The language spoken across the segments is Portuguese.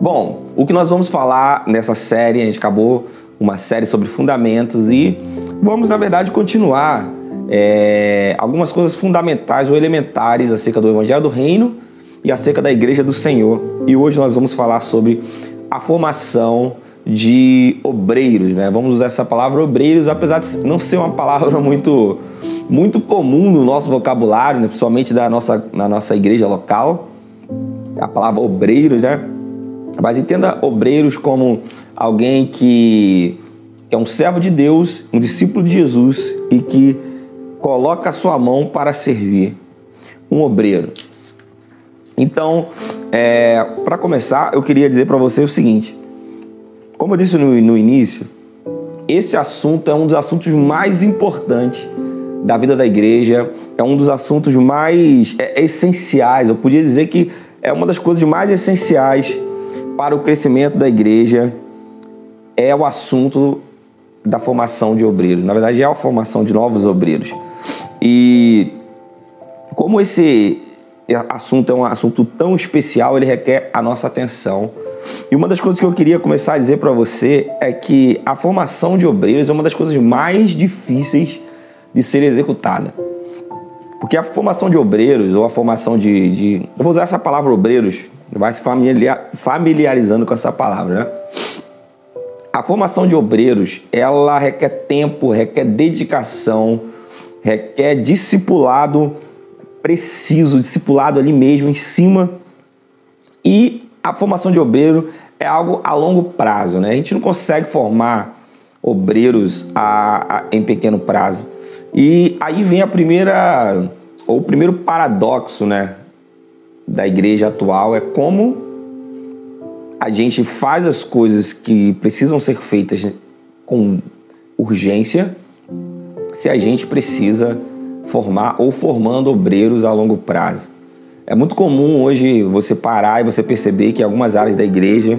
Bom, o que nós vamos falar nessa série, a gente acabou uma série sobre fundamentos e vamos, na verdade, continuar é, algumas coisas fundamentais ou elementares acerca do Evangelho do Reino e acerca da Igreja do Senhor. E hoje nós vamos falar sobre a formação de obreiros, né? Vamos usar essa palavra obreiros, apesar de não ser uma palavra muito muito comum no nosso vocabulário, né? principalmente da nossa, na nossa igreja local, a palavra obreiros, né? Mas entenda obreiros como alguém que é um servo de Deus, um discípulo de Jesus e que coloca a sua mão para servir. Um obreiro. Então, é, para começar, eu queria dizer para você o seguinte: como eu disse no, no início, esse assunto é um dos assuntos mais importantes da vida da igreja, é um dos assuntos mais é, essenciais. Eu podia dizer que é uma das coisas mais essenciais para o crescimento da igreja é o assunto da formação de obreiros. Na verdade, é a formação de novos obreiros. E como esse assunto é um assunto tão especial, ele requer a nossa atenção. E uma das coisas que eu queria começar a dizer para você é que a formação de obreiros é uma das coisas mais difíceis de ser executada. Porque a formação de obreiros, ou a formação de. de eu vou usar essa palavra obreiros, vai se familiarizando com essa palavra, né? A formação de obreiros, ela requer tempo, requer dedicação, requer discipulado preciso, discipulado ali mesmo, em cima. E a formação de obreiro é algo a longo prazo, né? A gente não consegue formar obreiros a, a, em pequeno prazo. E aí vem a primeira, ou o primeiro paradoxo, né, da igreja atual é como a gente faz as coisas que precisam ser feitas com urgência, se a gente precisa formar ou formando obreiros a longo prazo. É muito comum hoje você parar e você perceber que algumas áreas da igreja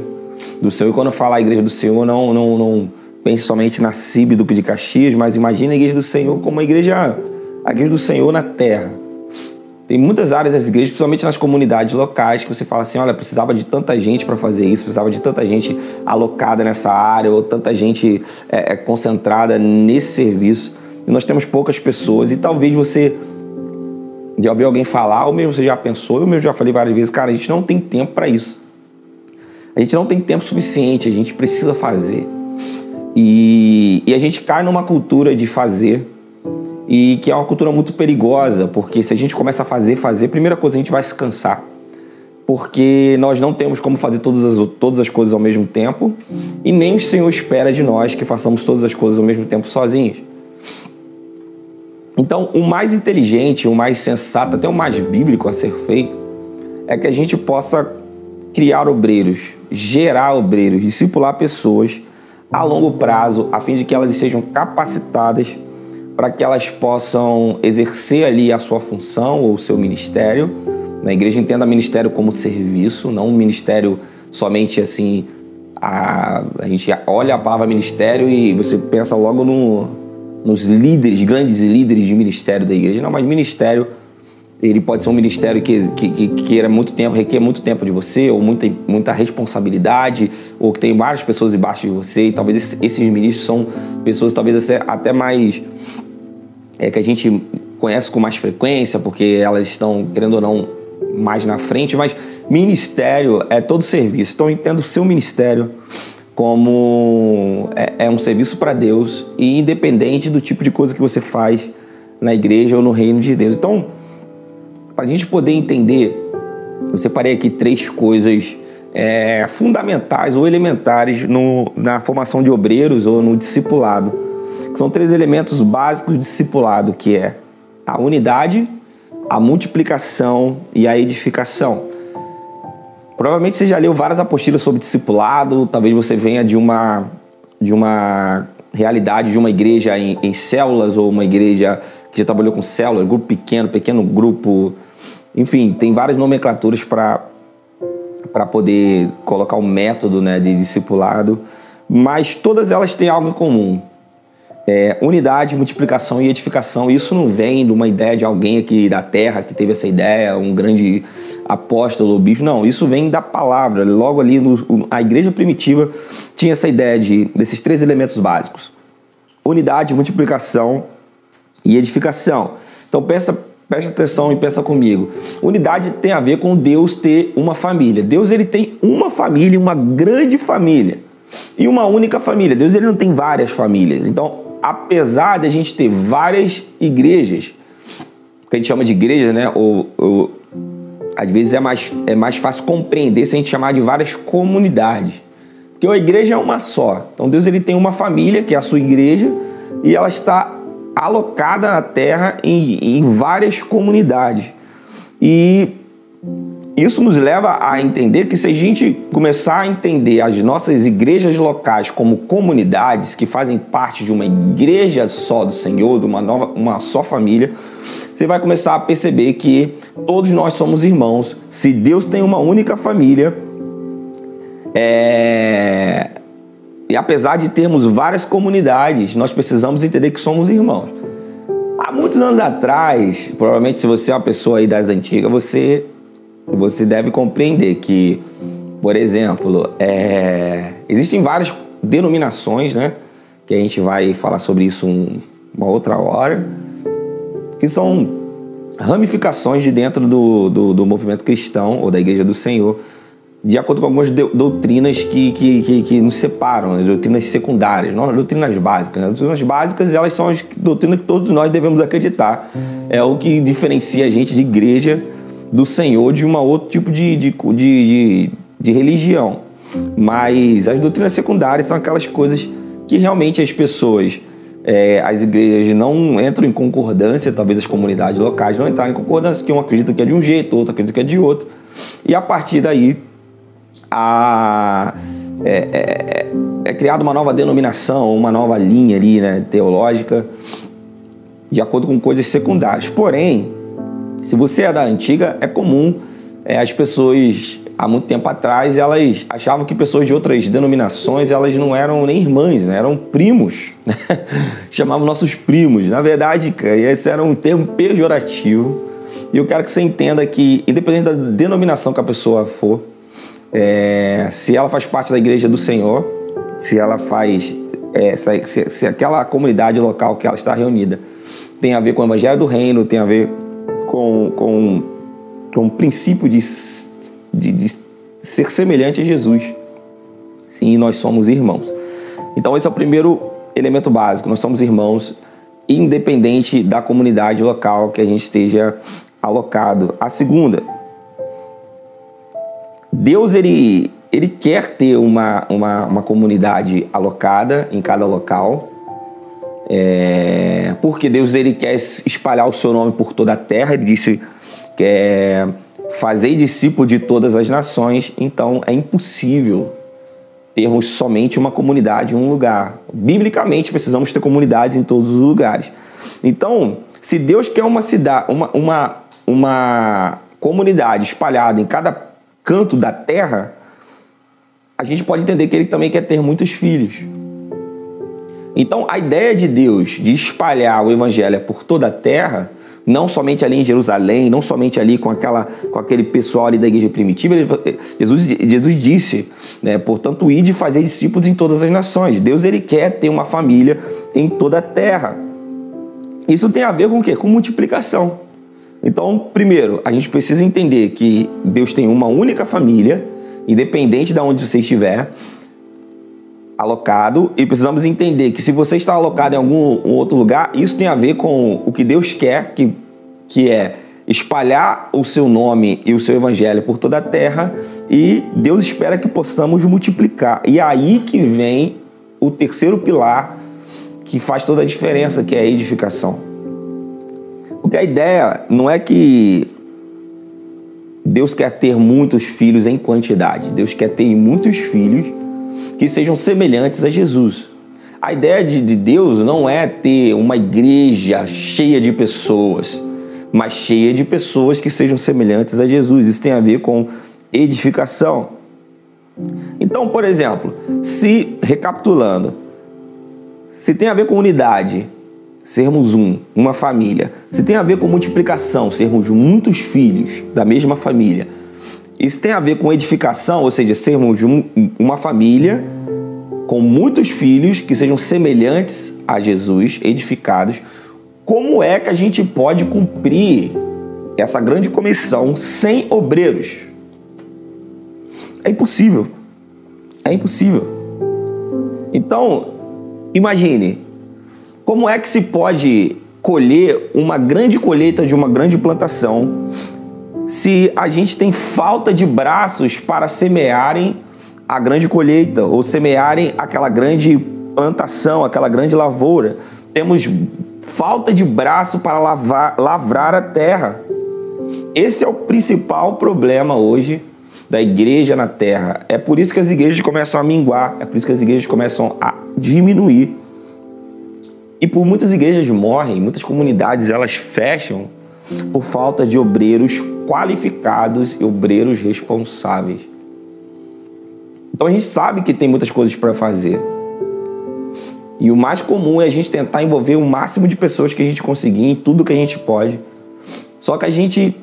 do Senhor, e quando eu a igreja do Senhor, não, não, não pense somente na CIB do de Caxias, mas imagine a igreja do Senhor como a igreja, a igreja do Senhor na terra. Tem muitas áreas das igrejas, principalmente nas comunidades locais, que você fala assim: olha, precisava de tanta gente para fazer isso, precisava de tanta gente alocada nessa área, ou tanta gente é, concentrada nesse serviço. E nós temos poucas pessoas, e talvez você já ouviu alguém falar, ou mesmo você já pensou, eu mesmo já falei várias vezes, cara, a gente não tem tempo para isso. A gente não tem tempo suficiente, a gente precisa fazer. E, e a gente cai numa cultura de fazer e que é uma cultura muito perigosa, porque se a gente começa a fazer, fazer, primeira coisa, a gente vai se cansar. Porque nós não temos como fazer todas as, todas as coisas ao mesmo tempo e nem o Senhor espera de nós que façamos todas as coisas ao mesmo tempo sozinhos. Então, o mais inteligente, o mais sensato, até o mais bíblico a ser feito, é que a gente possa criar obreiros, gerar obreiros, discipular pessoas a longo prazo, a fim de que elas estejam capacitadas para que elas possam exercer ali a sua função ou o seu ministério. Na igreja entenda ministério como serviço, não um ministério somente assim. A, a gente olha a palavra ministério e você pensa logo no, nos líderes, grandes líderes de ministério da igreja. Não, mas ministério, ele pode ser um ministério que, que, que queira muito tempo, requer muito tempo de você, ou muita, muita responsabilidade, ou que tem várias pessoas embaixo de você, e talvez esses ministros são pessoas talvez até mais. É, que a gente conhece com mais frequência, porque elas estão, querendo ou não, mais na frente, mas ministério é todo serviço. Então, entendo o seu ministério como é, é um serviço para Deus e independente do tipo de coisa que você faz na igreja ou no reino de Deus. Então, para a gente poder entender, eu separei aqui três coisas é, fundamentais ou elementares no, na formação de obreiros ou no discipulado. São três elementos básicos do discipulado, que é a unidade, a multiplicação e a edificação. Provavelmente você já leu várias apostilas sobre discipulado, talvez você venha de uma, de uma realidade de uma igreja em, em células ou uma igreja que já trabalhou com células, grupo pequeno, pequeno grupo, enfim, tem várias nomenclaturas para para poder colocar o um método né, de discipulado, mas todas elas têm algo em comum. É, unidade, multiplicação e edificação. Isso não vem de uma ideia de alguém aqui da Terra que teve essa ideia, um grande apóstolo ou bispo. Não, isso vem da palavra. Logo ali, no, a igreja primitiva tinha essa ideia de, desses três elementos básicos: unidade, multiplicação e edificação. Então, pensa, presta atenção e pensa comigo. Unidade tem a ver com Deus ter uma família. Deus ele tem uma família, uma grande família e uma única família. Deus ele não tem várias famílias. Então, apesar de a gente ter várias igrejas, que a gente chama de igreja, né? Ou, ou, às vezes é mais, é mais fácil compreender se a gente chamar de várias comunidades. Porque a igreja é uma só. Então Deus ele tem uma família, que é a sua igreja, e ela está alocada na terra em, em várias comunidades. E isso nos leva a entender que se a gente começar a entender as nossas igrejas locais como comunidades que fazem parte de uma igreja só do Senhor, de uma nova, uma só família, você vai começar a perceber que todos nós somos irmãos. Se Deus tem uma única família, é... e apesar de termos várias comunidades, nós precisamos entender que somos irmãos. Há muitos anos atrás, provavelmente se você é uma pessoa aí das antigas, você, você deve compreender que, por exemplo, é... existem várias denominações, né? Que a gente vai falar sobre isso um, uma outra hora que são ramificações de dentro do, do, do, movimento cristão ou da Igreja do Senhor, de acordo com algumas doutrinas que, que, que, que nos separam, as doutrinas secundárias, não as doutrinas básicas. As doutrinas básicas elas são as doutrinas que todos nós devemos acreditar. É o que diferencia a gente de igreja do Senhor de um outro tipo de, de, de, de, de religião. Mas as doutrinas secundárias são aquelas coisas que realmente as pessoas é, as igrejas não entram em concordância, talvez as comunidades locais não entrarem em concordância, que um acredita que é de um jeito, outro acredita que é de outro. E a partir daí, a, é, é, é criada uma nova denominação, uma nova linha ali, né, teológica, de acordo com coisas secundárias. Porém, se você é da antiga, é comum é, as pessoas há muito tempo atrás, elas achavam que pessoas de outras denominações, elas não eram nem irmãs, né? eram primos. Né? Chamavam nossos primos. Na verdade, esse era um termo pejorativo. E eu quero que você entenda que, independente da denominação que a pessoa for, é, se ela faz parte da igreja do Senhor, se ela faz, é, se, se aquela comunidade local que ela está reunida tem a ver com o evangelho do reino, tem a ver com, com, com o princípio de de, de ser semelhante a Jesus. Sim, nós somos irmãos. Então, esse é o primeiro elemento básico. Nós somos irmãos, independente da comunidade local que a gente esteja alocado. A segunda, Deus ele, ele quer ter uma, uma, uma comunidade alocada em cada local. É, porque Deus ele quer espalhar o seu nome por toda a terra. Ele disse que é, Fazei discípulo de todas as nações, então é impossível termos somente uma comunidade em um lugar. Biblicamente, precisamos ter comunidades em todos os lugares. Então, se Deus quer uma cidade, uma, uma, uma comunidade espalhada em cada canto da terra, a gente pode entender que ele também quer ter muitos filhos. Então, a ideia de Deus de espalhar o evangelho por toda a terra não somente ali em Jerusalém, não somente ali com, aquela, com aquele pessoal ali da igreja primitiva. Jesus, Jesus disse, né, portanto, ir de fazer discípulos em todas as nações. Deus ele quer ter uma família em toda a terra. Isso tem a ver com o quê? Com multiplicação. Então, primeiro, a gente precisa entender que Deus tem uma única família, independente de onde você estiver alocado, e precisamos entender que se você está alocado em algum outro lugar, isso tem a ver com o que Deus quer, que, que é espalhar o seu nome e o seu evangelho por toda a terra, e Deus espera que possamos multiplicar. E é aí que vem o terceiro pilar que faz toda a diferença, que é a edificação. Porque a ideia não é que Deus quer ter muitos filhos em quantidade. Deus quer ter muitos filhos que sejam semelhantes a Jesus. A ideia de Deus não é ter uma igreja cheia de pessoas, mas cheia de pessoas que sejam semelhantes a Jesus. Isso tem a ver com edificação. Então, por exemplo, se, recapitulando, se tem a ver com unidade, sermos um, uma família. Se tem a ver com multiplicação, sermos muitos filhos da mesma família. Isso tem a ver com edificação, ou seja, sermos um, uma família com muitos filhos que sejam semelhantes a Jesus, edificados. Como é que a gente pode cumprir essa grande comissão sem obreiros? É impossível. É impossível. Então, imagine, como é que se pode colher uma grande colheita de uma grande plantação se a gente tem falta de braços para semearem a grande colheita ou semearem aquela grande plantação, aquela grande lavoura. Temos falta de braço para lavar, lavrar a terra. Esse é o principal problema hoje da igreja na terra. É por isso que as igrejas começam a minguar, é por isso que as igrejas começam a diminuir. E por muitas igrejas morrem, muitas comunidades elas fecham por falta de obreiros qualificados e obreiros responsáveis. Então a gente sabe que tem muitas coisas para fazer. E o mais comum é a gente tentar envolver o máximo de pessoas que a gente conseguir em tudo que a gente pode. Só que a gente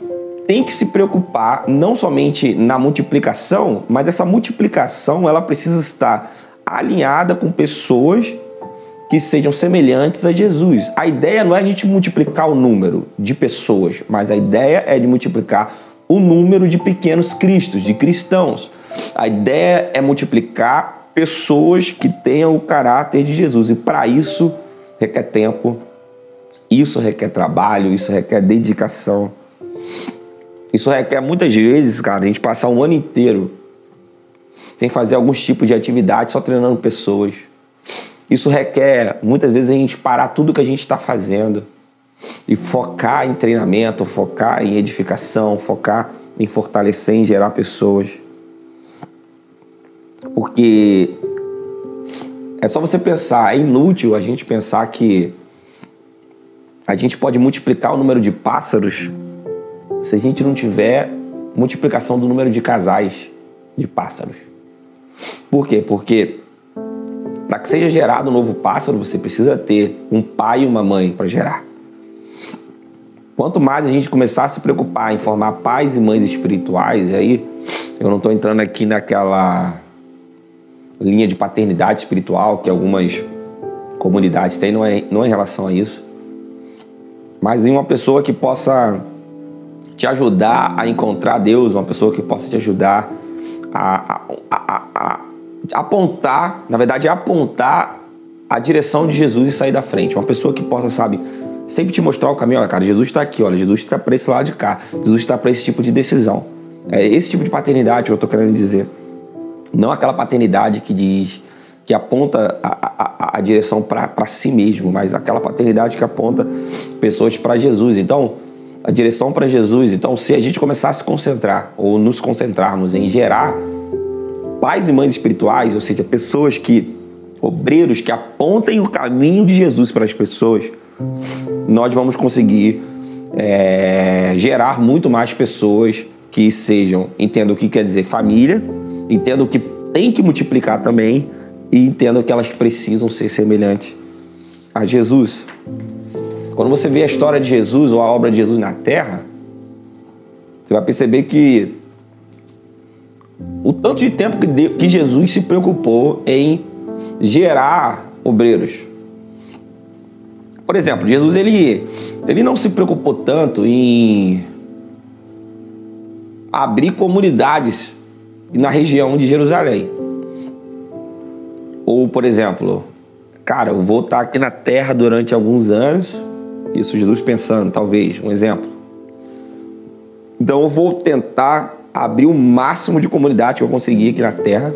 tem que se preocupar não somente na multiplicação, mas essa multiplicação ela precisa estar alinhada com pessoas que sejam semelhantes a Jesus. A ideia não é a gente multiplicar o número de pessoas, mas a ideia é de multiplicar o número de pequenos cristos, de cristãos. A ideia é multiplicar pessoas que tenham o caráter de Jesus. E para isso requer tempo, isso requer trabalho, isso requer dedicação. Isso requer muitas vezes, cara, a gente passar um ano inteiro sem fazer alguns tipos de atividade, só treinando pessoas isso requer muitas vezes a gente parar tudo que a gente está fazendo e focar em treinamento, focar em edificação, focar em fortalecer, em gerar pessoas. Porque é só você pensar, é inútil a gente pensar que a gente pode multiplicar o número de pássaros se a gente não tiver multiplicação do número de casais de pássaros. Por quê? Porque para que seja gerado um novo pássaro, você precisa ter um pai e uma mãe para gerar. Quanto mais a gente começar a se preocupar em formar pais e mães espirituais, aí eu não estou entrando aqui naquela linha de paternidade espiritual que algumas comunidades têm, não é, não é em relação a isso, mas em uma pessoa que possa te ajudar a encontrar Deus, uma pessoa que possa te ajudar a, a, a, a apontar, na verdade, apontar a direção de Jesus e sair da frente. Uma pessoa que possa, sabe, sempre te mostrar o caminho. Olha, cara, Jesus está aqui, olha, Jesus está para esse lado de cá. Jesus está para esse tipo de decisão. É esse tipo de paternidade que eu estou querendo dizer. Não aquela paternidade que diz, que aponta a, a, a direção para si mesmo, mas aquela paternidade que aponta pessoas para Jesus. Então, a direção para Jesus. Então, se a gente começar a se concentrar ou nos concentrarmos em gerar pais e mães espirituais, ou seja, pessoas que, obreiros que apontem o caminho de Jesus para as pessoas, nós vamos conseguir é, gerar muito mais pessoas que sejam, entendam o que quer dizer família, entendam que tem que multiplicar também e entendam que elas precisam ser semelhantes a Jesus. Quando você vê a história de Jesus ou a obra de Jesus na terra, você vai perceber que o tanto de tempo que, Deus, que Jesus se preocupou em gerar obreiros. Por exemplo, Jesus ele, ele não se preocupou tanto em abrir comunidades na região de Jerusalém. Ou, por exemplo, cara, eu vou estar aqui na terra durante alguns anos, isso Jesus pensando, talvez, um exemplo. Então eu vou tentar abrir o máximo de comunidade que eu conseguir aqui na Terra.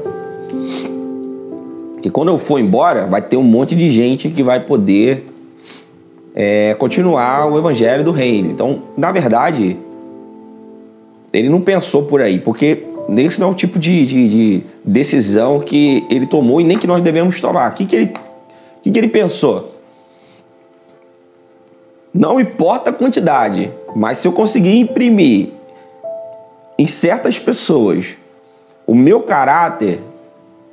Que quando eu for embora, vai ter um monte de gente que vai poder é, continuar o evangelho do reino. Então, na verdade, ele não pensou por aí, porque esse não é o tipo de, de, de decisão que ele tomou e nem que nós devemos tomar. O que, que, ele, que, que ele pensou? Não importa a quantidade, mas se eu conseguir imprimir em certas pessoas o meu caráter,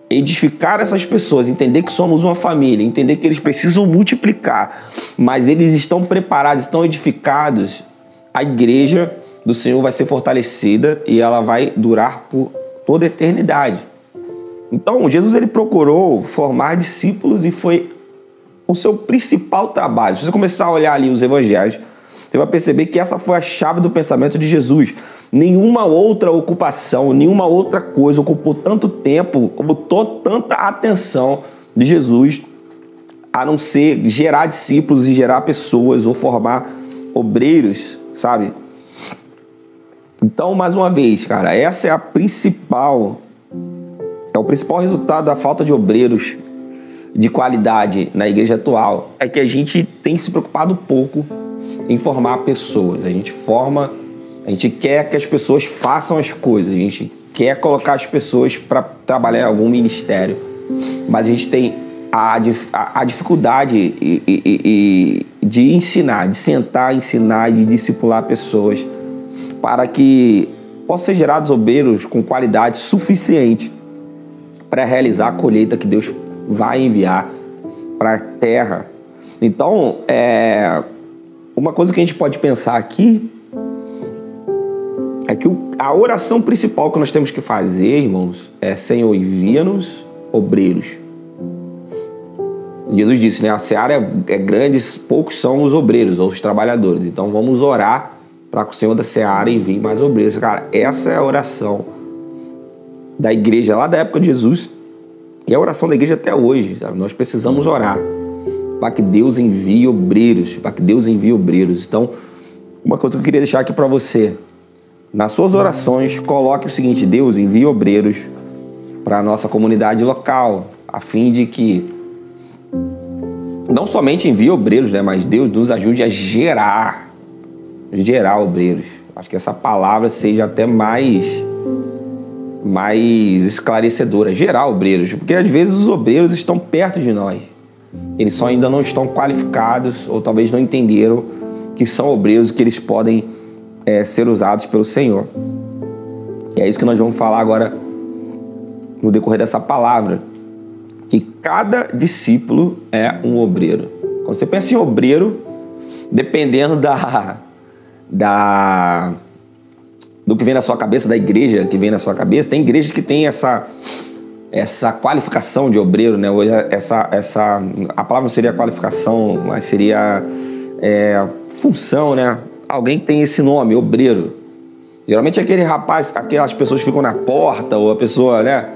edificar essas pessoas, entender que somos uma família, entender que eles precisam multiplicar, mas eles estão preparados, estão edificados, a igreja do Senhor vai ser fortalecida e ela vai durar por toda a eternidade. Então, Jesus ele procurou formar discípulos e foi o seu principal trabalho. Se você começar a olhar ali os evangelhos, você vai perceber que essa foi a chave do pensamento de Jesus. Nenhuma outra ocupação, nenhuma outra coisa ocupou tanto tempo, ocupou tanta atenção de Jesus, a não ser gerar discípulos e gerar pessoas ou formar obreiros, sabe? Então, mais uma vez, cara, essa é a principal é o principal resultado da falta de obreiros de qualidade na igreja atual é que a gente tem se preocupado pouco em formar pessoas. A gente forma, a gente quer que as pessoas façam as coisas, a gente quer colocar as pessoas para trabalhar em algum ministério, mas a gente tem a, a, a dificuldade e, e, e, de ensinar, de sentar, ensinar, de discipular pessoas para que possam ser gerados obreiros com qualidade suficiente para realizar a colheita que Deus vai enviar para a terra. Então, é, uma coisa que a gente pode pensar aqui a oração principal que nós temos que fazer, irmãos, é Senhor, envia-nos obreiros. Jesus disse, né? A seara é, é grande, poucos são os obreiros ou os trabalhadores. Então vamos orar para que o Senhor da seara envie mais obreiros. Cara, essa é a oração da igreja lá da época de Jesus e a oração da igreja até hoje. Sabe? Nós precisamos orar para que Deus envie obreiros, para que Deus envie obreiros. Então, uma coisa que eu queria deixar aqui para você, nas suas orações, coloque o seguinte: Deus envie obreiros para a nossa comunidade local, a fim de que não somente envie obreiros, né, mas Deus nos ajude a gerar, gerar obreiros. Acho que essa palavra seja até mais mais esclarecedora, gerar obreiros, porque às vezes os obreiros estão perto de nós. Eles só ainda não estão qualificados ou talvez não entenderam que são obreiros que eles podem é, ser usados pelo Senhor. E é isso que nós vamos falar agora no decorrer dessa palavra, que cada discípulo é um obreiro. Quando você pensa em obreiro, dependendo da da do que vem na sua cabeça, da igreja que vem na sua cabeça. Tem igrejas que têm essa essa qualificação de obreiro, né? Hoje essa essa a palavra não seria qualificação, mas seria é, função, né? Alguém tem esse nome, obreiro. Geralmente aquele rapaz, aquelas pessoas ficam na porta ou a pessoa, né?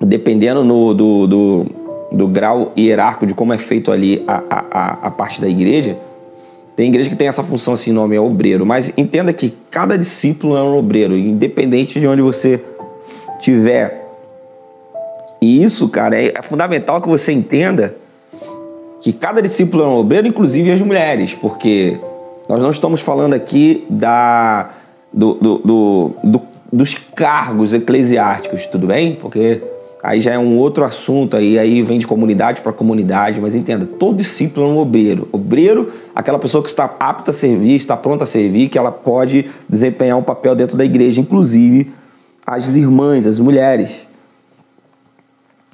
Dependendo no, do, do, do grau hierárquico de como é feito ali a, a, a parte da igreja, tem igreja que tem essa função assim, nome é obreiro, mas entenda que cada discípulo é um obreiro, independente de onde você tiver. E isso, cara, é, é fundamental que você entenda que cada discípulo é um obreiro, inclusive as mulheres, porque nós não estamos falando aqui da, do, do, do, do dos cargos eclesiásticos, tudo bem? Porque aí já é um outro assunto, aí, aí vem de comunidade para comunidade, mas entenda, todo discípulo é um obreiro. Obreiro, aquela pessoa que está apta a servir, está pronta a servir, que ela pode desempenhar um papel dentro da igreja, inclusive as irmãs, as mulheres.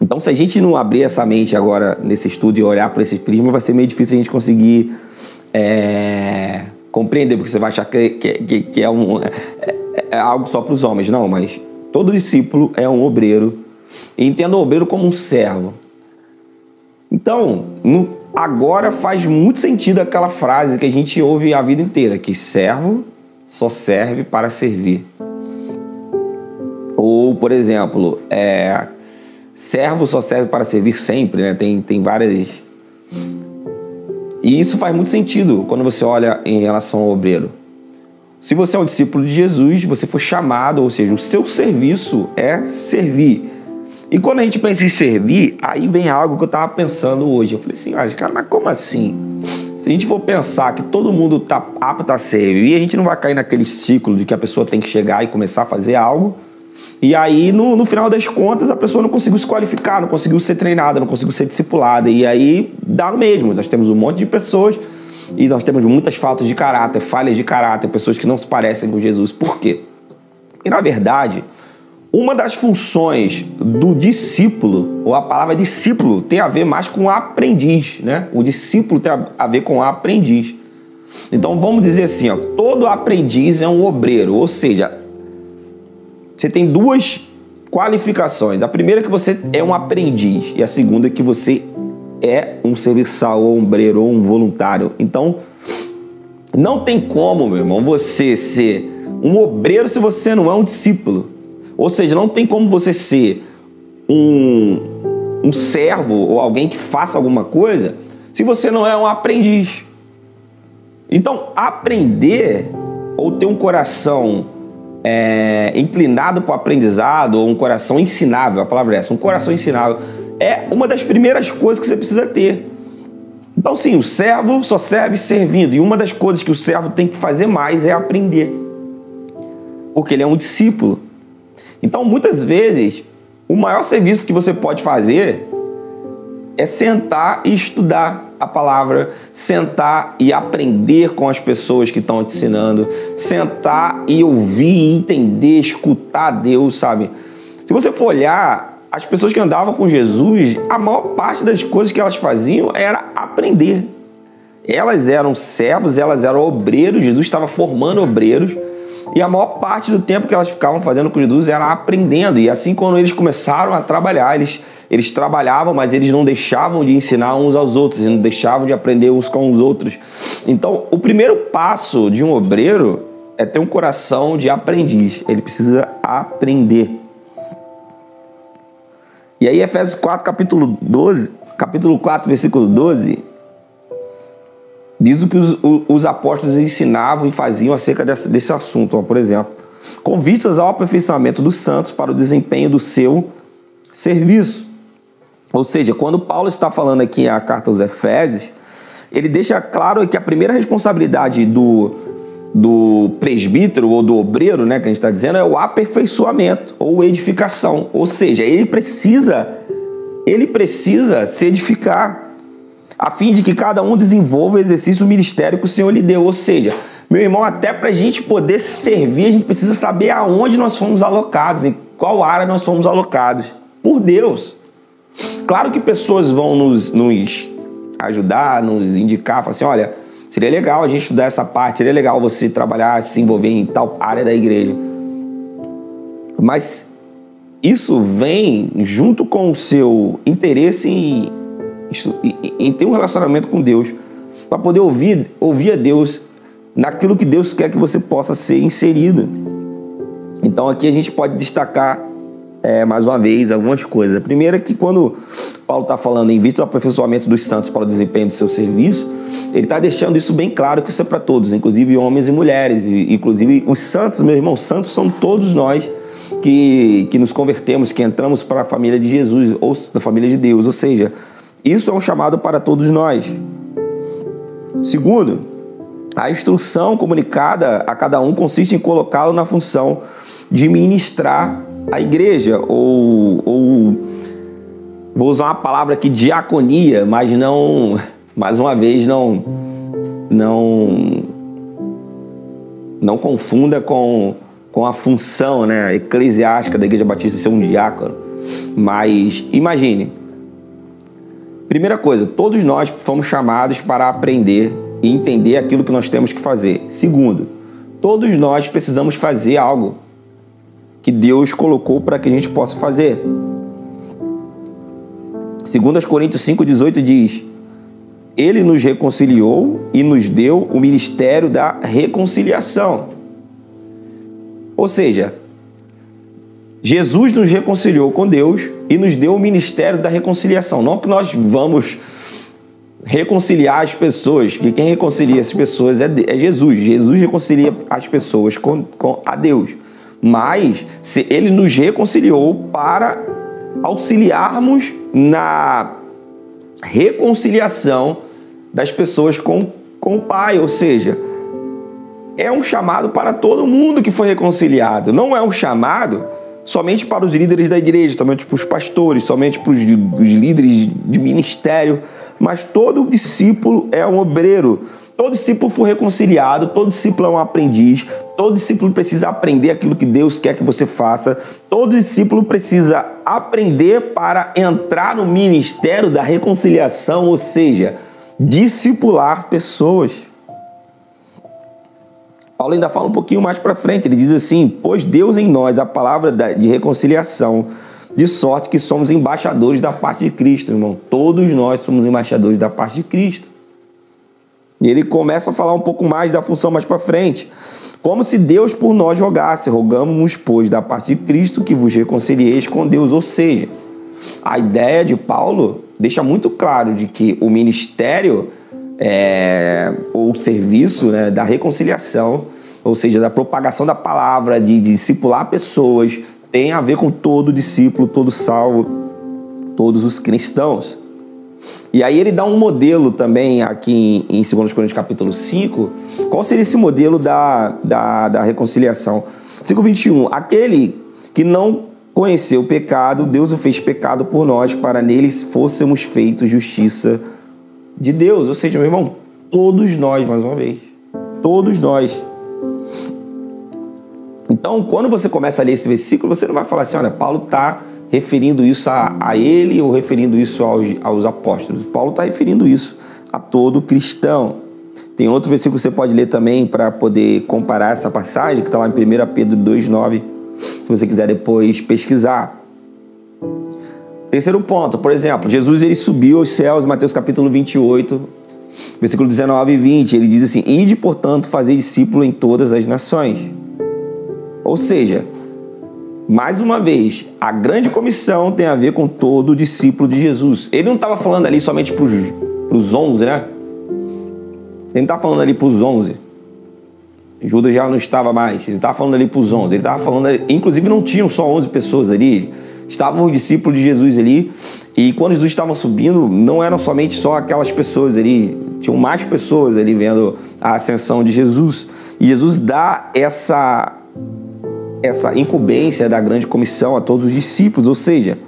Então, se a gente não abrir essa mente agora nesse estudo e olhar para esse prisma, vai ser meio difícil a gente conseguir é, compreender, porque você vai achar que, que, que é, um, é, é algo só para os homens. Não, mas todo discípulo é um obreiro e entenda o obreiro como um servo. Então, no, agora faz muito sentido aquela frase que a gente ouve a vida inteira, que servo só serve para servir. Ou, por exemplo, é, servo só serve para servir sempre, né? Tem, tem várias. E isso faz muito sentido quando você olha em relação ao obreiro. Se você é um discípulo de Jesus, você foi chamado, ou seja, o seu serviço é servir. E quando a gente pensa em servir, aí vem algo que eu estava pensando hoje. Eu falei assim, ah, cara, mas como assim? Se a gente for pensar que todo mundo está apto a servir, a gente não vai cair naquele ciclo de que a pessoa tem que chegar e começar a fazer algo. E aí, no, no final das contas, a pessoa não conseguiu se qualificar, não conseguiu ser treinada, não conseguiu ser discipulada. E aí dá no mesmo. Nós temos um monte de pessoas e nós temos muitas faltas de caráter, falhas de caráter, pessoas que não se parecem com Jesus. Por quê? Porque, na verdade, uma das funções do discípulo, ou a palavra discípulo, tem a ver mais com aprendiz, né? O discípulo tem a ver com aprendiz. Então vamos dizer assim, ó, todo aprendiz é um obreiro, ou seja, você tem duas qualificações. A primeira é que você é um aprendiz e a segunda é que você é um serviçal, ou um obreiro, ou um voluntário. Então, não tem como, meu irmão, você ser um obreiro se você não é um discípulo. Ou seja, não tem como você ser um, um servo ou alguém que faça alguma coisa se você não é um aprendiz. Então, aprender ou ter um coração é, inclinado para o aprendizado ou um coração ensinável, a palavra é essa, um coração ensinável, é uma das primeiras coisas que você precisa ter. Então, sim, o servo só serve servindo, e uma das coisas que o servo tem que fazer mais é aprender, porque ele é um discípulo. Então, muitas vezes, o maior serviço que você pode fazer é sentar e estudar a palavra, sentar e aprender com as pessoas que estão te ensinando, sentar e ouvir, entender, escutar Deus, sabe? Se você for olhar, as pessoas que andavam com Jesus, a maior parte das coisas que elas faziam era aprender. Elas eram servos, elas eram obreiros, Jesus estava formando obreiros e a maior parte do tempo que elas ficavam fazendo com Jesus era aprendendo. E assim, quando eles começaram a trabalhar, eles, eles trabalhavam, mas eles não deixavam de ensinar uns aos outros, eles não deixavam de aprender uns com os outros. Então, o primeiro passo de um obreiro é ter um coração de aprendiz. Ele precisa aprender. E aí, Efésios 4, capítulo 12, capítulo 4, versículo 12, Diz o que os, os apóstolos ensinavam e faziam acerca desse, desse assunto, por exemplo. Com vistas ao aperfeiçoamento dos santos para o desempenho do seu serviço. Ou seja, quando Paulo está falando aqui a carta aos Efésios, ele deixa claro que a primeira responsabilidade do, do presbítero ou do obreiro, né, que a gente está dizendo, é o aperfeiçoamento ou edificação. Ou seja, ele precisa, ele precisa se edificar a fim de que cada um desenvolva o exercício ministério que o Senhor lhe deu. Ou seja, meu irmão, até para a gente poder servir, a gente precisa saber aonde nós fomos alocados, em qual área nós fomos alocados. Por Deus. Claro que pessoas vão nos, nos ajudar, nos indicar, falar assim: olha, seria legal a gente estudar essa parte, seria legal você trabalhar, se envolver em tal área da igreja. Mas isso vem junto com o seu interesse em em ter um relacionamento com Deus, para poder ouvir, ouvir a Deus naquilo que Deus quer que você possa ser inserido. Então aqui a gente pode destacar é, mais uma vez algumas coisas. A primeira é que quando Paulo está falando em vista do aperfeiçoamento dos santos para o desempenho do seu serviço, ele está deixando isso bem claro que isso é para todos, inclusive homens e mulheres, inclusive os santos, meu irmão, santos são todos nós que, que nos convertemos, que entramos para a família de Jesus ou da família de Deus, ou seja, isso é um chamado para todos nós. Segundo, a instrução comunicada a cada um consiste em colocá-lo na função de ministrar a igreja, ou, ou vou usar uma palavra aqui, diaconia, mas não, mais uma vez, não, não, não confunda com, com a função né, eclesiástica da Igreja Batista ser um diácono. Mas imagine, Primeira coisa, todos nós fomos chamados para aprender e entender aquilo que nós temos que fazer. Segundo, todos nós precisamos fazer algo que Deus colocou para que a gente possa fazer. 2 Coríntios 5,18 diz: Ele nos reconciliou e nos deu o ministério da reconciliação. Ou seja, Jesus nos reconciliou com Deus e nos deu o ministério da reconciliação. Não que nós vamos reconciliar as pessoas, que quem reconcilia as pessoas é, é Jesus. Jesus reconcilia as pessoas com, com a Deus. Mas se ele nos reconciliou para auxiliarmos na reconciliação das pessoas com, com o Pai, ou seja, é um chamado para todo mundo que foi reconciliado. Não é um chamado somente para os líderes da igreja, somente para os pastores, somente para os, líderes de ministério, mas todo discípulo é um obreiro. Todo discípulo foi reconciliado, todo discípulo é um aprendiz, todo discípulo precisa aprender aquilo que Deus quer que você faça, todo discípulo precisa aprender para entrar no ministério da reconciliação, ou seja, discipular pessoas. Paulo ainda fala um pouquinho mais para frente, ele diz assim: Pois Deus em nós a palavra de reconciliação, de sorte que somos embaixadores da parte de Cristo, irmão. Todos nós somos embaixadores da parte de Cristo. E ele começa a falar um pouco mais da função mais para frente. Como se Deus por nós rogasse, rogamos, pois, da parte de Cristo que vos reconcilieis com Deus. Ou seja, a ideia de Paulo deixa muito claro de que o ministério é, ou serviço né, da reconciliação, ou seja, da propagação da palavra, de, de discipular pessoas, tem a ver com todo discípulo, todo salvo, todos os cristãos. E aí ele dá um modelo também aqui em, em 2 Coríntios capítulo 5. Qual seria esse modelo da, da, da reconciliação? 5,21. Aquele que não conheceu o pecado, Deus o fez pecado por nós, para neles fôssemos feitos justiça de Deus. Ou seja, meu irmão, todos nós, mais uma vez. Todos nós. Então, quando você começa a ler esse versículo, você não vai falar assim, olha, Paulo está referindo isso a, a ele ou referindo isso aos, aos apóstolos. Paulo está referindo isso a todo cristão. Tem outro versículo que você pode ler também para poder comparar essa passagem, que está lá em 1 Pedro 2,9, se você quiser depois pesquisar. Terceiro ponto, por exemplo, Jesus ele subiu aos céus, Mateus capítulo 28, versículo 19 e 20, ele diz assim: Ide, portanto, fazer discípulo em todas as nações. Ou seja, mais uma vez, a grande comissão tem a ver com todo discípulo de Jesus. Ele não estava falando ali somente para os 11, né? Ele não estava falando ali para os 11. Judas já não estava mais. Ele estava falando ali para os 11. Ele estava falando, inclusive não tinham só 11 pessoas ali estavam os discípulos de Jesus ali. E quando Jesus estava subindo, não eram somente só aquelas pessoas ali, tinham mais pessoas ali vendo a ascensão de Jesus. E Jesus dá essa essa incumbência da grande comissão a todos os discípulos, ou seja,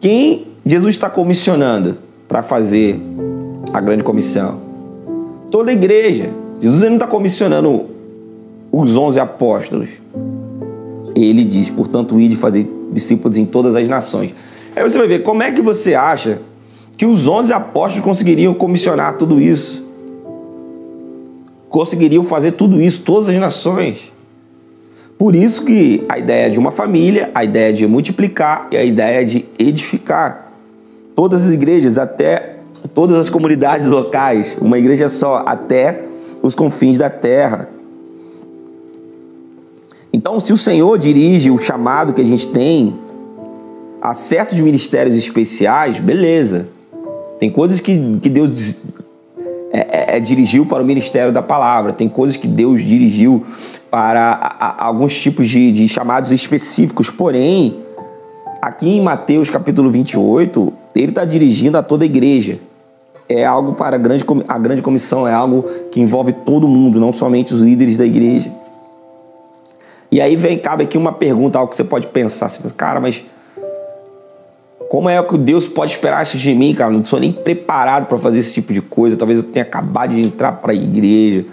quem Jesus está comissionando para fazer a grande comissão? Toda a igreja. Jesus não está comissionando os onze apóstolos. Ele diz, portanto, ir de fazer discípulos em todas as nações. Aí você vai ver como é que você acha que os 11 apóstolos conseguiriam comissionar tudo isso? Conseguiriam fazer tudo isso, todas as nações. Por isso que a ideia de uma família, a ideia de multiplicar e a ideia de edificar todas as igrejas, até todas as comunidades locais, uma igreja só, até os confins da terra. Então, se o Senhor dirige o chamado que a gente tem a certos ministérios especiais, beleza. Tem coisas que, que Deus é, é, é, dirigiu para o ministério da palavra, tem coisas que Deus dirigiu para a, a, alguns tipos de, de chamados específicos. Porém, aqui em Mateus capítulo 28, ele está dirigindo a toda a igreja. É algo para a grande, a grande comissão, é algo que envolve todo mundo, não somente os líderes da igreja. E aí vem, cabe aqui uma pergunta, algo que você pode pensar. Você cara, mas como é que Deus pode esperar isso de mim, cara? Não sou nem preparado para fazer esse tipo de coisa. Talvez eu tenha acabado de entrar para a igreja,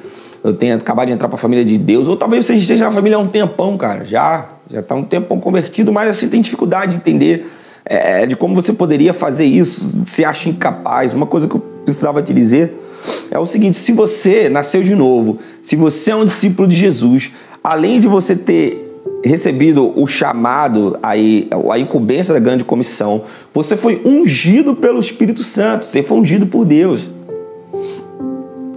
eu tenha acabado de entrar para a família de Deus, ou talvez você esteja na família há um tempão, cara. Já, já está um tempão convertido, mas assim tem dificuldade de entender é, de como você poderia fazer isso, se acha incapaz. Uma coisa que eu precisava te dizer é o seguinte: se você nasceu de novo, se você é um discípulo de Jesus, além de você ter recebido o chamado, aí, a incumbência da grande comissão, você foi ungido pelo Espírito Santo, você foi ungido por Deus.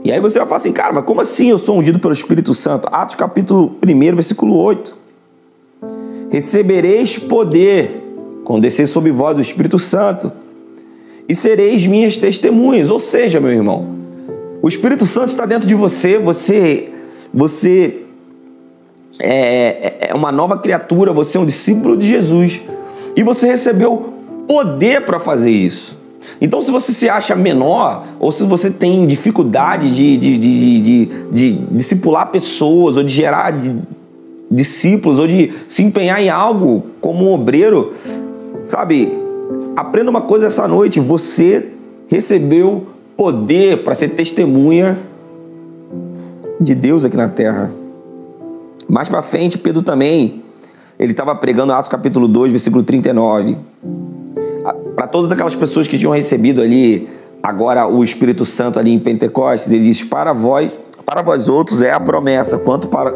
E aí você vai falar assim, cara, mas como assim eu sou ungido pelo Espírito Santo? Atos capítulo 1, versículo 8. Recebereis poder quando descer sobre vós o Espírito Santo e sereis minhas testemunhas. Ou seja, meu irmão, o Espírito Santo está dentro de você, você, você é, é uma nova criatura, você é um discípulo de Jesus e você recebeu poder para fazer isso. Então, se você se acha menor, ou se você tem dificuldade de, de, de, de, de discipular pessoas, ou de gerar discípulos, ou de se empenhar em algo como um obreiro, sabe, aprenda uma coisa essa noite: você recebeu poder para ser testemunha de Deus aqui na terra. Mais para frente, Pedro também, ele estava pregando Atos capítulo 2, versículo 39. Para todas aquelas pessoas que tinham recebido ali agora o Espírito Santo ali em Pentecostes, ele diz: "Para vós, para vós outros é a promessa, quanto para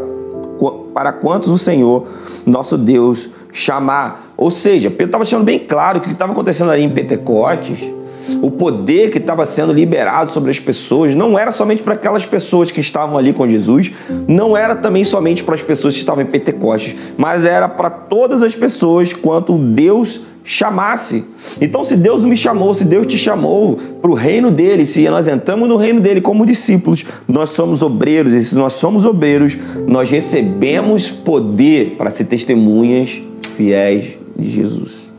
para quantos o Senhor, nosso Deus, chamar". Ou seja, Pedro estava deixando bem claro que o que estava acontecendo ali em Pentecostes o poder que estava sendo liberado sobre as pessoas não era somente para aquelas pessoas que estavam ali com Jesus, não era também somente para as pessoas que estavam em Pentecostes, mas era para todas as pessoas quanto Deus chamasse. Então, se Deus me chamou, se Deus te chamou para o reino dele, se nós entramos no reino dele como discípulos, nós somos obreiros, e se nós somos obreiros, nós recebemos poder para ser testemunhas fiéis de Jesus.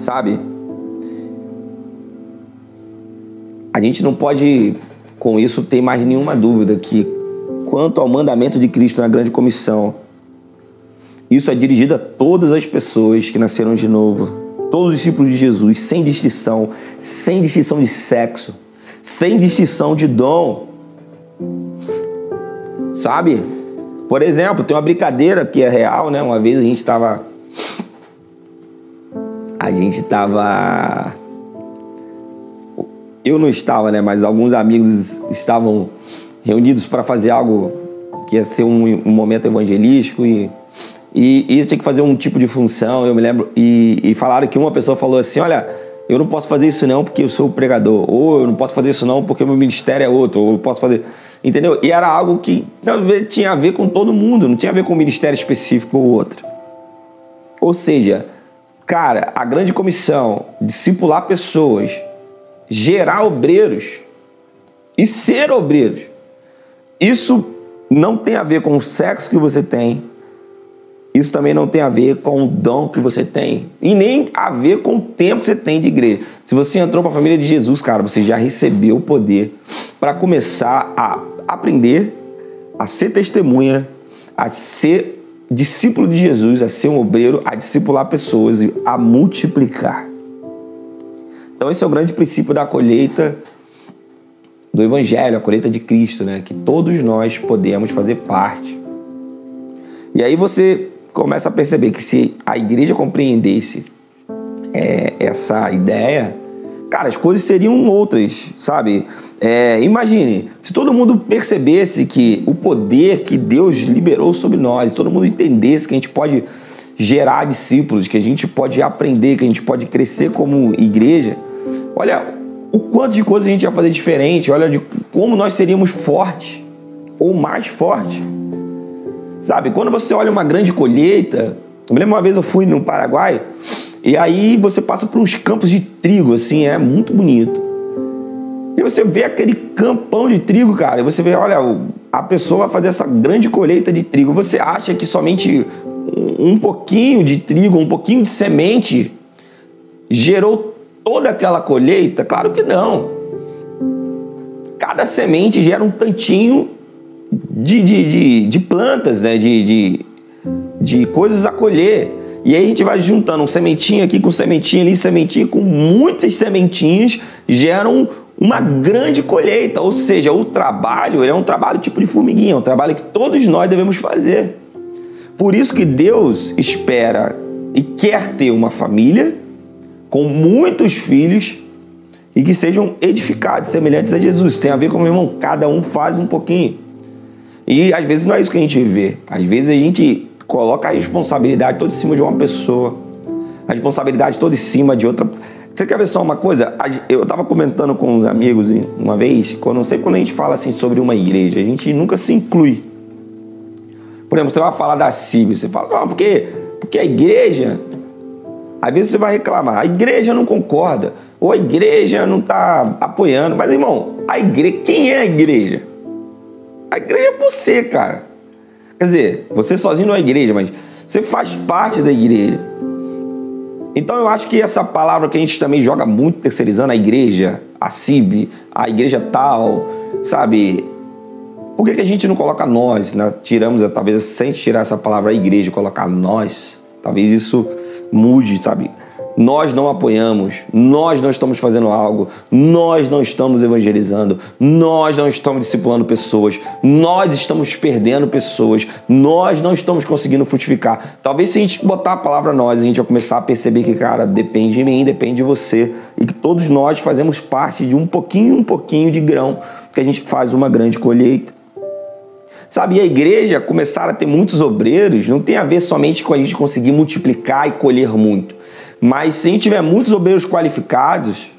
Sabe? A gente não pode, com isso, ter mais nenhuma dúvida que, quanto ao mandamento de Cristo na grande comissão, isso é dirigido a todas as pessoas que nasceram de novo, todos os discípulos de Jesus, sem distinção, sem distinção de sexo, sem distinção de dom. Sabe? Por exemplo, tem uma brincadeira que é real, né? Uma vez a gente estava a gente tava. Eu não estava, né? Mas alguns amigos estavam reunidos para fazer algo que ia ser um, um momento evangelístico e, e, e, eu tinha que fazer um tipo de função. Eu me lembro. E, e falaram que uma pessoa falou assim: Olha, eu não posso fazer isso não porque eu sou pregador, ou eu não posso fazer isso não porque meu ministério é outro, ou eu posso fazer. Entendeu? E era algo que tinha a ver com todo mundo, não tinha a ver com um ministério específico ou outro. Ou seja, Cara, a grande comissão, discipular pessoas, gerar obreiros e ser obreiros. Isso não tem a ver com o sexo que você tem. Isso também não tem a ver com o dom que você tem. E nem a ver com o tempo que você tem de igreja. Se você entrou para a família de Jesus, cara, você já recebeu o poder para começar a aprender, a ser testemunha, a ser discípulo de Jesus, a ser um obreiro, a discipular pessoas e a multiplicar. Então esse é o grande princípio da colheita do Evangelho, a colheita de Cristo, né? Que todos nós podemos fazer parte. E aí você começa a perceber que se a igreja compreendesse é, essa ideia, cara, as coisas seriam outras, sabe? É, imagine, se todo mundo percebesse que o poder que Deus liberou sobre nós, todo mundo entendesse que a gente pode gerar discípulos, que a gente pode aprender, que a gente pode crescer como igreja, olha o quanto de coisas a gente ia fazer diferente, olha de como nós seríamos fortes ou mais fortes. Sabe, quando você olha uma grande colheita, eu lembro uma vez eu fui no Paraguai e aí você passa por uns campos de trigo, assim, é muito bonito. E você vê aquele campão de trigo, cara, e você vê, olha, a pessoa vai fazer essa grande colheita de trigo. Você acha que somente um pouquinho de trigo, um pouquinho de semente gerou toda aquela colheita? Claro que não. Cada semente gera um tantinho de, de, de, de plantas, né? de, de, de coisas a colher. E aí a gente vai juntando um sementinho aqui com sementinho ali, sementinho com muitas sementinhas, geram uma grande colheita. Ou seja, o trabalho é um trabalho tipo de formiguinha, é um trabalho que todos nós devemos fazer. Por isso que Deus espera e quer ter uma família com muitos filhos e que sejam edificados, semelhantes a Jesus. Tem a ver com meu irmão, cada um faz um pouquinho. E às vezes não é isso que a gente vê. Às vezes a gente coloca a responsabilidade toda em cima de uma pessoa, a responsabilidade toda em cima de outra. Você quer ver só uma coisa? Eu estava comentando com uns amigos uma vez, quando não sei quando a gente fala assim sobre uma igreja, a gente nunca se inclui. Por exemplo, você vai falar da CIB, você fala, não, porque, porque a igreja. Às vezes você vai reclamar, a igreja não concorda, ou a igreja não está apoiando. Mas, irmão, a igreja, quem é a igreja? A igreja é você, cara. Quer dizer, você sozinho não é igreja, mas você faz parte da igreja. Então eu acho que essa palavra que a gente também joga muito terceirizando a igreja, a CIB, a igreja tal, sabe? Por que, que a gente não coloca nós? Né? Tiramos, talvez, sem tirar essa palavra a igreja, colocar nós. Talvez isso mude, sabe? Nós não apoiamos, nós não estamos fazendo algo, nós não estamos evangelizando, nós não estamos discipulando pessoas, nós estamos perdendo pessoas, nós não estamos conseguindo frutificar. Talvez se a gente botar a palavra nós, a gente vai começar a perceber que, cara, depende de mim, depende de você, e que todos nós fazemos parte de um pouquinho, um pouquinho de grão, que a gente faz uma grande colheita. Sabe, e a igreja começar a ter muitos obreiros não tem a ver somente com a gente conseguir multiplicar e colher muito. Mas se a gente tiver muitos obreiros qualificados,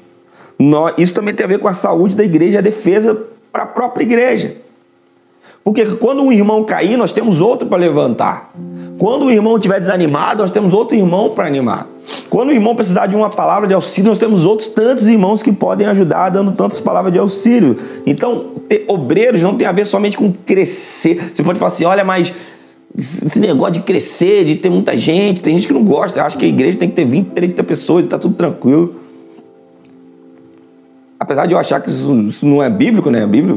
nós, isso também tem a ver com a saúde da igreja, a defesa para a própria igreja. Porque quando um irmão cair, nós temos outro para levantar. Quando o irmão estiver desanimado, nós temos outro irmão para animar. Quando o irmão precisar de uma palavra de auxílio, nós temos outros tantos irmãos que podem ajudar dando tantas palavras de auxílio. Então, ter obreiros não tem a ver somente com crescer. Você pode falar assim: olha, mas esse negócio de crescer, de ter muita gente, tem gente que não gosta, acha que a igreja tem que ter 20, 30 pessoas e tá tudo tranquilo. Apesar de eu achar que isso, isso não é bíblico, né? A Bíblia,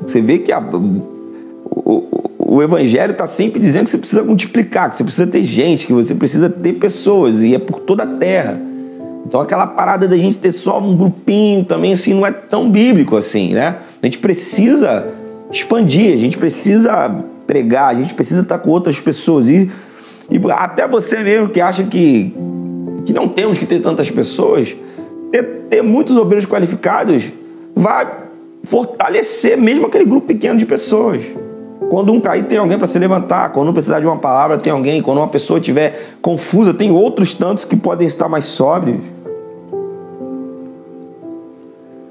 você vê que a, o, o Evangelho está sempre dizendo que você precisa multiplicar, que você precisa ter gente, que você precisa ter pessoas, e é por toda a terra. Então aquela parada da gente ter só um grupinho também, assim, não é tão bíblico assim, né? A gente precisa expandir, a gente precisa pregar, a gente precisa estar com outras pessoas. E, e até você mesmo que acha que, que não temos que ter tantas pessoas, ter, ter muitos obreiros qualificados vai fortalecer mesmo aquele grupo pequeno de pessoas. Quando um cair, tem alguém para se levantar. Quando um precisar de uma palavra, tem alguém. Quando uma pessoa estiver confusa, tem outros tantos que podem estar mais sóbrios.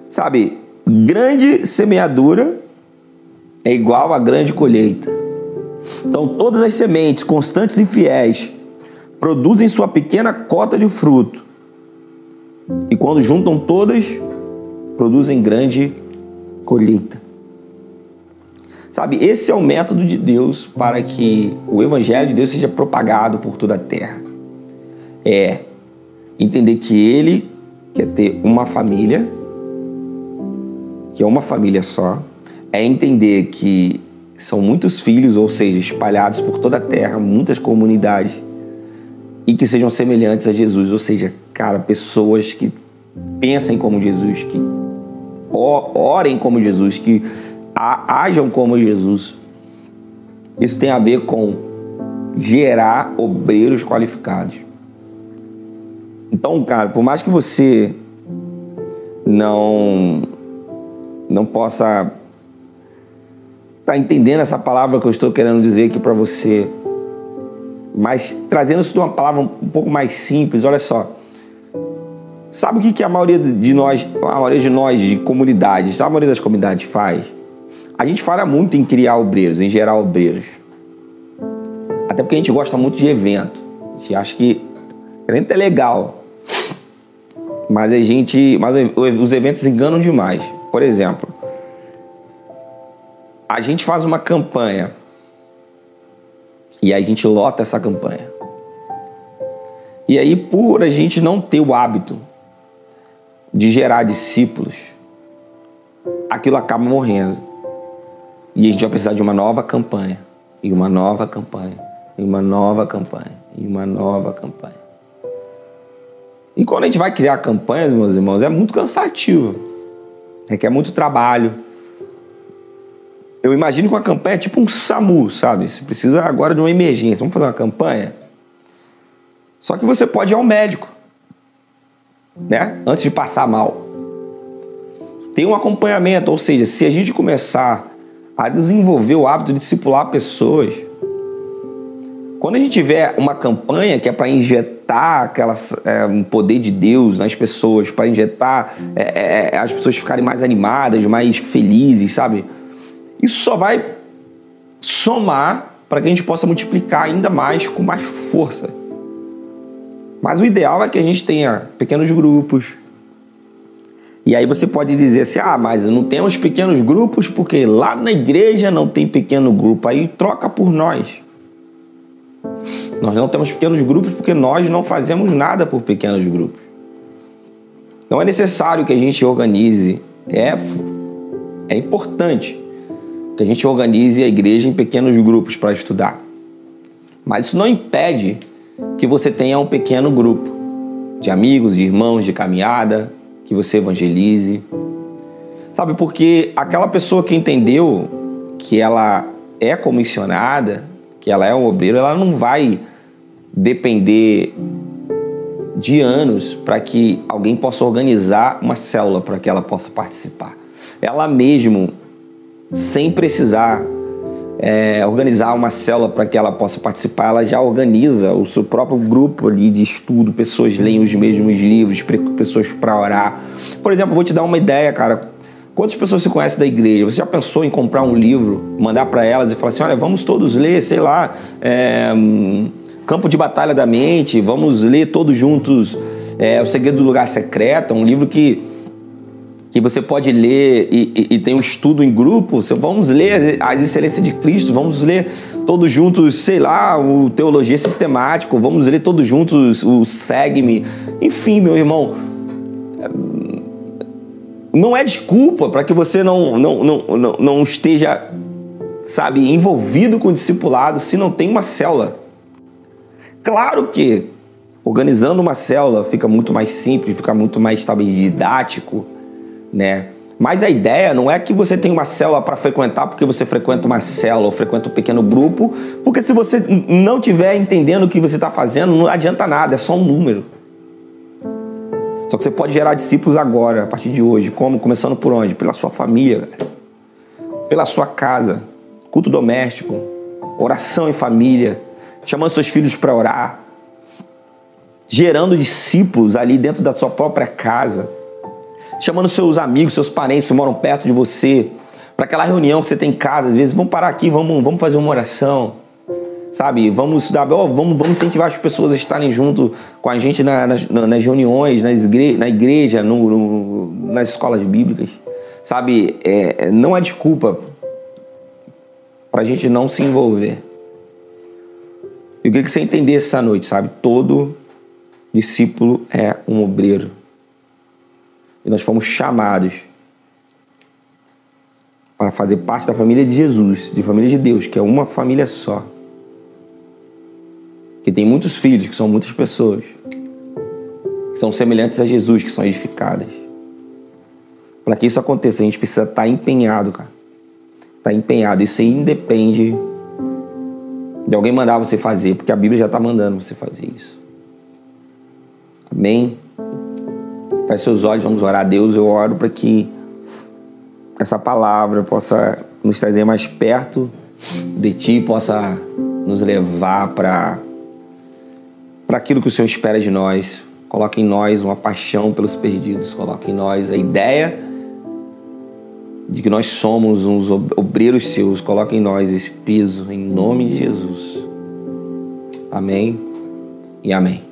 Sabe, grande semeadura é igual a grande colheita. Então, todas as sementes constantes e fiéis produzem sua pequena cota de fruto. E quando juntam todas, produzem grande colheita. Sabe, esse é o método de Deus para que o evangelho de Deus seja propagado por toda a terra. É entender que ele quer ter uma família, que é uma família só. É entender que são muitos filhos, ou seja, espalhados por toda a terra, muitas comunidades, e que sejam semelhantes a Jesus, ou seja, cara, pessoas que pensem como Jesus, que orem como Jesus, que ajam como Jesus. Isso tem a ver com gerar obreiros qualificados. Então, cara, por mais que você não não possa está entendendo essa palavra que eu estou querendo dizer aqui para você. Mas trazendo isso de uma palavra um pouco mais simples, olha só. Sabe o que, que a maioria de nós, a maioria de nós de comunidades, a maioria das comunidades faz? A gente fala muito em criar obreiros, em gerar obreiros. Até porque a gente gosta muito de evento. A gente acha que evento é legal. Mas a gente. Mas os eventos enganam demais. Por exemplo, a gente faz uma campanha e a gente lota essa campanha. E aí, por a gente não ter o hábito de gerar discípulos, aquilo acaba morrendo. E a gente vai precisar de uma nova campanha, e uma nova campanha, e uma nova campanha, e uma nova campanha. E quando a gente vai criar campanhas, meus irmãos, é muito cansativo. Requer muito trabalho eu imagino que uma campanha é tipo um SAMU, sabe? Você precisa agora de uma emergência. Vamos fazer uma campanha? Só que você pode ir ao médico, né? Antes de passar mal. Tem um acompanhamento, ou seja, se a gente começar a desenvolver o hábito de discipular pessoas, quando a gente tiver uma campanha que é para injetar aquela, é, um poder de Deus nas pessoas, para injetar é, é, as pessoas ficarem mais animadas, mais felizes, sabe? Isso só vai somar para que a gente possa multiplicar ainda mais com mais força. Mas o ideal é que a gente tenha pequenos grupos. E aí você pode dizer assim: ah, mas não temos pequenos grupos porque lá na igreja não tem pequeno grupo. Aí troca por nós. Nós não temos pequenos grupos porque nós não fazemos nada por pequenos grupos. Não é necessário que a gente organize. É, é importante que a gente organize a igreja em pequenos grupos para estudar. Mas isso não impede que você tenha um pequeno grupo. de amigos, de irmãos, de caminhada, que você evangelize. Sabe, porque aquela pessoa que entendeu que ela é comissionada, que ela é um obreiro, ela não vai depender de anos para que alguém possa organizar uma célula para que ela possa participar. Ela mesmo, sem precisar é, organizar uma célula para que ela possa participar, ela já organiza o seu próprio grupo ali de estudo, pessoas leem os mesmos livros, pessoas para orar. Por exemplo, vou te dar uma ideia, cara. Quantas pessoas se conhecem da igreja? Você já pensou em comprar um livro, mandar para elas e falar assim: olha, vamos todos ler, sei lá, é, Campo de Batalha da Mente, vamos ler todos juntos é, O Segredo do Lugar Secreto, um livro que, que você pode ler e, e, e tem um estudo em grupo. Vamos ler As Excelências de Cristo, vamos ler todos juntos, sei lá, o Teologia Sistemático, vamos ler todos juntos o Segue-me. Enfim, meu irmão, não é desculpa para que você não, não, não, não, não esteja, sabe, envolvido com o discipulado se não tem uma célula. Claro que organizando uma célula fica muito mais simples, fica muito mais talvez didático, né? Mas a ideia não é que você tenha uma célula para frequentar porque você frequenta uma célula ou frequenta um pequeno grupo, porque se você não estiver entendendo o que você está fazendo, não adianta nada, é só um número. Só que você pode gerar discípulos agora, a partir de hoje. Como? Começando por onde? Pela sua família, pela sua casa, culto doméstico, oração em família, chamando seus filhos para orar, gerando discípulos ali dentro da sua própria casa, chamando seus amigos, seus parentes que moram perto de você, para aquela reunião que você tem em casa, às vezes, vamos parar aqui, vamos, vamos fazer uma oração, sabe? Vamos estudar, oh, vamos, vamos incentivar as pessoas a estarem junto com a gente na, nas, nas, reuniões, nas igre, na igreja, no, no, nas escolas bíblicas, sabe? É, não há desculpa para a gente não se envolver. E o que você entender essa noite, sabe? Todo discípulo é um obreiro. E nós fomos chamados para fazer parte da família de Jesus, de família de Deus, que é uma família só. Que tem muitos filhos, que são muitas pessoas. Que são semelhantes a Jesus, que são edificadas. Para que isso aconteça, a gente precisa estar empenhado, cara. Estar tá empenhado. Isso aí independe de alguém mandar você fazer, porque a Bíblia já está mandando você fazer isso. Amém? Feche seus olhos, vamos orar a Deus. Eu oro para que essa palavra possa nos trazer mais perto de Ti, possa nos levar para para aquilo que o Senhor espera de nós. Coloque em nós uma paixão pelos perdidos. Coloque em nós a ideia de que nós somos uns obreiros seus. Coloque em nós esse peso, em nome de Jesus. Amém e amém.